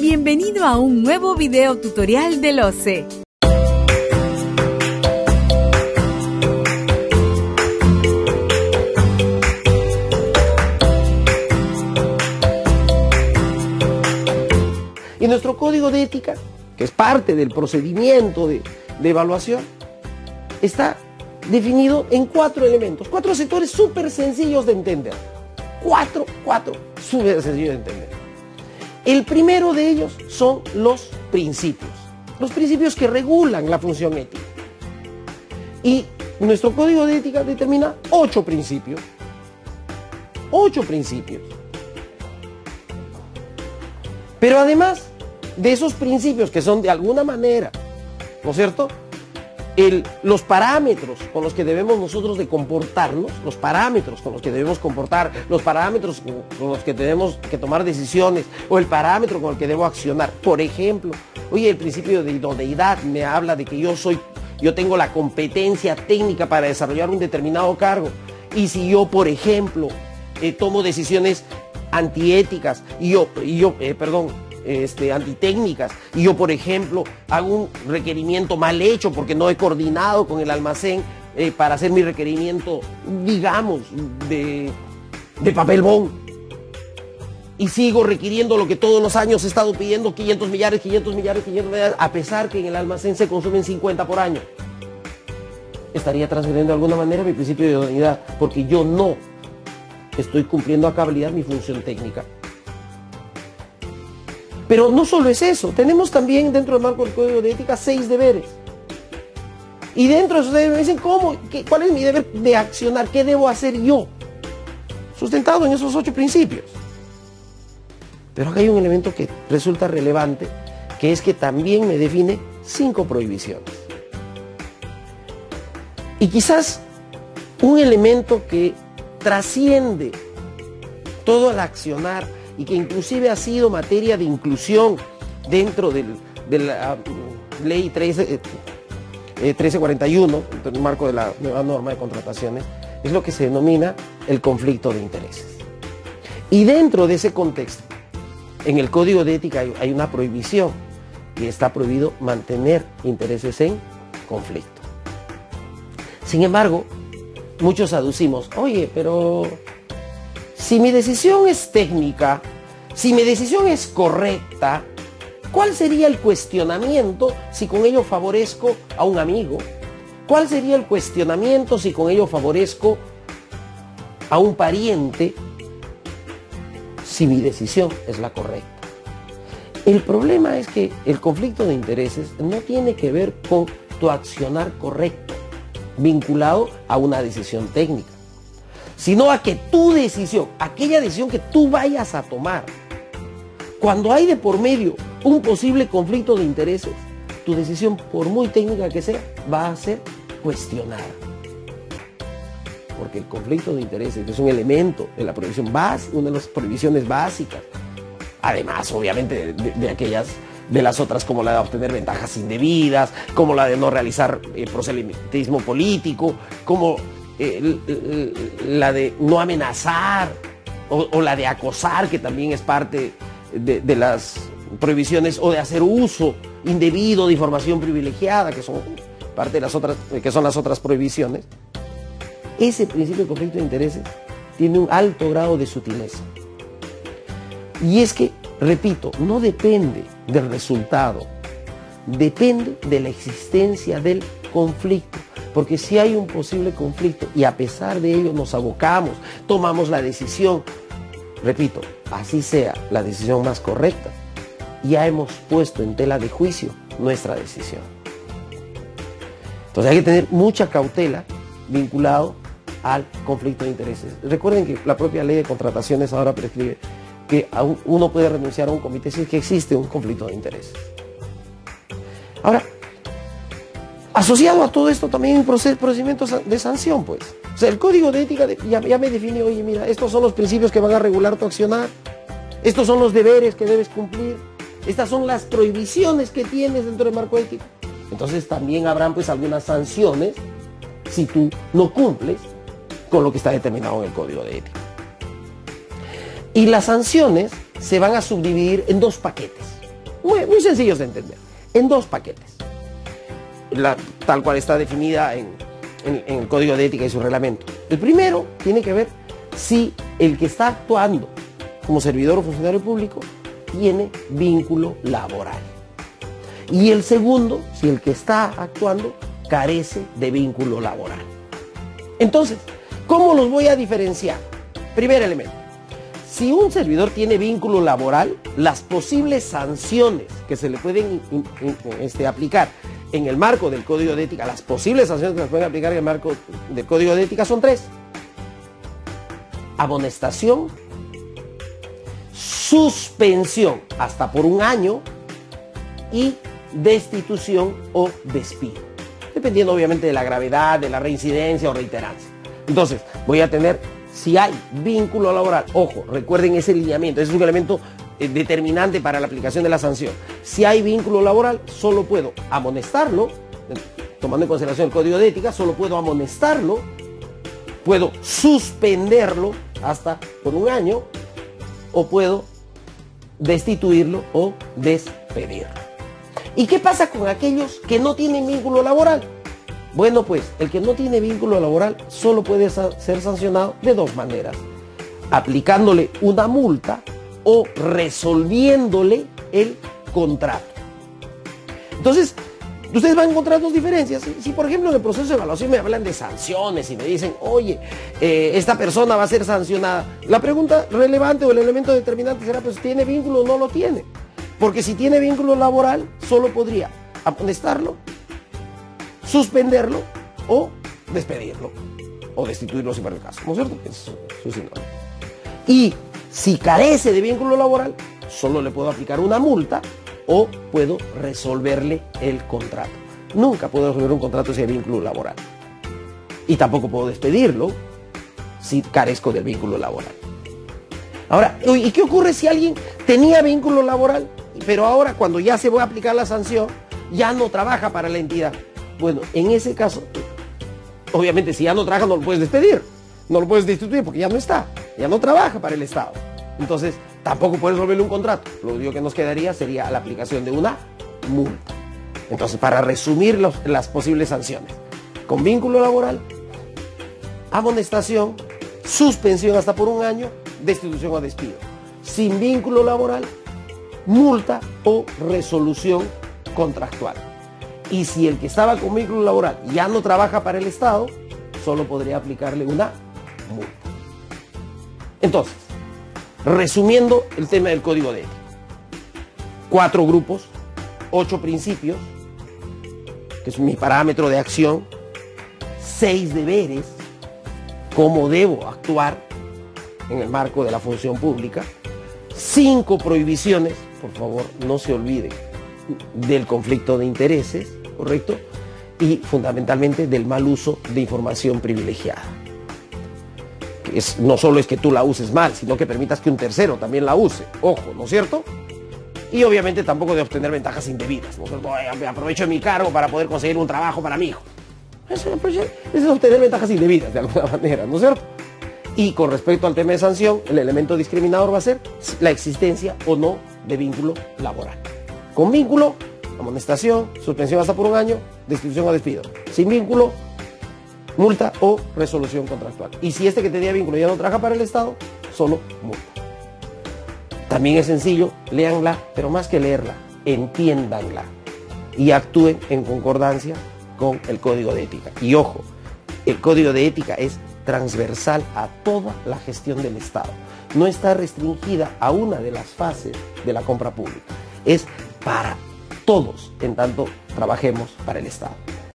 Bienvenido a un nuevo video tutorial del OCE. Y nuestro código de ética, que es parte del procedimiento de, de evaluación, está definido en cuatro elementos, cuatro sectores súper sencillos de entender. Cuatro, cuatro, súper sencillos de entender. El primero de ellos son los principios, los principios que regulan la función ética. Y nuestro código de ética determina ocho principios. Ocho principios. Pero además de esos principios que son de alguna manera, ¿no es cierto? Los parámetros con los que debemos nosotros de comportarnos, los parámetros con los que debemos comportar, los parámetros con, con los que tenemos que tomar decisiones o el parámetro con el que debo accionar. Por ejemplo, oye, el principio de idoneidad me habla de que yo soy, yo tengo la competencia técnica para desarrollar un determinado cargo. Y si yo, por ejemplo, eh, tomo decisiones antiéticas y yo, y yo eh, perdón, este, antitécnicas y yo, por ejemplo, hago un requerimiento mal hecho porque no he coordinado con el almacén eh, para hacer mi requerimiento, digamos, de, de papel bond. Y sigo requiriendo lo que todos los años he estado pidiendo, 500 millares, 500 millares, 500 millares, a pesar que en el almacén se consumen 50 por año. Estaría transgrediendo de alguna manera mi principio de idoneidad, porque yo no estoy cumpliendo a cabalidad mi función técnica. Pero no solo es eso, tenemos también dentro del marco del Código de Ética seis deberes. Y dentro de esos deberes me dicen, ¿cómo? ¿Qué, ¿Cuál es mi deber de accionar? ¿Qué debo hacer yo? Sustentado en esos ocho principios. Pero acá hay un elemento que resulta relevante, que es que también me define cinco prohibiciones. Y quizás un elemento que trasciende todo el accionar y que inclusive ha sido materia de inclusión dentro del, de la uh, ley 13, eh, 1341, en el marco de la nueva norma de contrataciones, es lo que se denomina el conflicto de intereses. Y dentro de ese contexto, en el Código de Ética hay una prohibición y está prohibido mantener intereses en conflicto. Sin embargo, muchos aducimos, oye, pero si mi decisión es técnica, si mi decisión es correcta, ¿cuál sería el cuestionamiento si con ello favorezco a un amigo? ¿Cuál sería el cuestionamiento si con ello favorezco a un pariente si mi decisión es la correcta? El problema es que el conflicto de intereses no tiene que ver con tu accionar correcto, vinculado a una decisión técnica sino a que tu decisión, aquella decisión que tú vayas a tomar, cuando hay de por medio un posible conflicto de intereses, tu decisión, por muy técnica que sea, va a ser cuestionada. Porque el conflicto de intereses es un elemento de la prohibición básica, una de las prohibiciones básicas. Además, obviamente, de, aquellas de las otras como la de obtener ventajas indebidas, como la de no realizar eh, proselitismo político, como eh, la de no amenazar o, la de acosar, que también es parte de, de, las prohibiciones, o de hacer uso indebido de información privilegiada, que son parte de las otras, que son las otras prohibiciones. Ese principio de conflicto de intereses tiene un alto grado de sutileza. Y es que, repito, no depende del resultado, depende de la existencia del conflicto. Porque si hay un posible conflicto y a pesar de ello nos abocamos, tomamos la decisión, repito, así sea la decisión más correcta, ya hemos puesto en tela de juicio nuestra decisión. Entonces hay que tener mucha cautela vinculado al conflicto de intereses. Recuerden que la propia ley de contrataciones ahora prescribe que uno puede renunciar a un comité si es que existe un conflicto de intereses. Ahora, asociado a todo esto también un procedimiento de sanción, pues. O sea, el código de ética ya, ya, me define, oye, mira, estos son los principios que van a regular tu accionar, estos son los deberes que debes cumplir, estas son las prohibiciones que tienes dentro del marco ético. Entonces también habrán pues algunas sanciones si tú no cumples con lo que está determinado en el código de ética. Y las sanciones se van a subdividir en dos paquetes. muy, muy sencillos de entender, en dos paquetes, tal cual está definida en, el Código de Ética y su reglamento. El primero tiene que ver si el que está actuando como servidor o funcionario público tiene vínculo laboral. Y el segundo, si el que está actuando carece de vínculo laboral. Entonces, ¿cómo los voy a diferenciar? Primer elemento. Si un servidor tiene vínculo laboral, las posibles sanciones que se le pueden este, aplicar en el marco del Código de Ética, las posibles sanciones que se pueden aplicar en el marco del Código de Ética son tres. Amonestación, suspensión hasta por un año y destitución o despido. Dependiendo obviamente de la gravedad, de la reincidencia o reiterancia. Entonces, voy a tener, si hay vínculo laboral, ojo, recuerden ese lineamiento, ese es un elemento determinante para la aplicación de la sanción. Si hay vínculo laboral, solo puedo amonestarlo, tomando en consideración el código de ética, solo puedo amonestarlo, puedo suspenderlo hasta por un año o puedo destituirlo o despedirlo. ¿Y qué pasa con aquellos que no tienen vínculo laboral? Bueno, pues el que no tiene vínculo laboral solo puede ser sancionado de dos maneras. Aplicándole una multa o resolviéndole el contrato. Entonces, ustedes van a encontrar dos diferencias. Si, por ejemplo en el proceso de evaluación me hablan de sanciones y me dicen, oye, eh, esta persona va a ser sancionada, la pregunta relevante o el elemento determinante será, pues, ¿tiene vínculo o no lo tiene? Porque si tiene vínculo laboral, solo podría amonestarlo, suspenderlo o despedirlo o destituirlo si fuera el caso. ¿No es cierto? Es Y si carece de vínculo laboral, solo le puedo aplicar una multa o puedo resolverle el contrato. Nunca puedo resolver un contrato si hay vínculo laboral. Y tampoco puedo despedirlo si carezco del vínculo laboral. Ahora, ¿y qué ocurre si alguien tenía vínculo laboral, pero ahora cuando ya se va a aplicar la sanción, ya no trabaja para la entidad? Bueno, en ese caso, obviamente si ya no trabaja no lo puedes despedir, no lo puedes destituir porque ya no está, ya no trabaja para el Estado. Entonces, tampoco puedes volverle un contrato. Lo único que nos quedaría sería la aplicación de una multa. Entonces, para resumir las posibles sanciones, con vínculo laboral, amonestación, suspensión hasta por un año, destitución o despido. Sin vínculo laboral, multa o resolución contractual. Y si el que estaba con vínculo laboral ya no trabaja para el Estado, solo podría aplicarle una multa. Entonces, Resumiendo el tema del código de ética. Cuatro grupos, ocho principios, que es mi parámetro de acción, seis deberes, cómo debo actuar en el marco de la función pública, cinco prohibiciones, por favor no se olviden del conflicto de intereses, ¿correcto? Y fundamentalmente del mal uso de información privilegiada no solo es que tú la uses mal, sino que permitas que un tercero también la use. Ojo, ¿no es cierto? Y obviamente tampoco de obtener ventajas indebidas. ¿no aprovecho mi cargo para poder conseguir un trabajo para mi hijo. Eso, es obtener ventajas indebidas de alguna manera, ¿no es cierto? Y con respecto al tema de sanción, el elemento discriminador va a ser la existencia o no de vínculo laboral. Con vínculo, amonestación, suspensión hasta por un año, destitución o despido. Sin vínculo, multa o resolución contractual. Y si este que tenía vínculo ya no trabaja para el Estado, solo multa. También es sencillo, léanla, pero más que leerla, entiéndanla y actúen en concordancia con el código de ética. Y ojo, el código de ética es transversal a toda la gestión del Estado. No está restringida a una de las fases de la compra pública. Es para todos en tanto trabajemos para el Estado.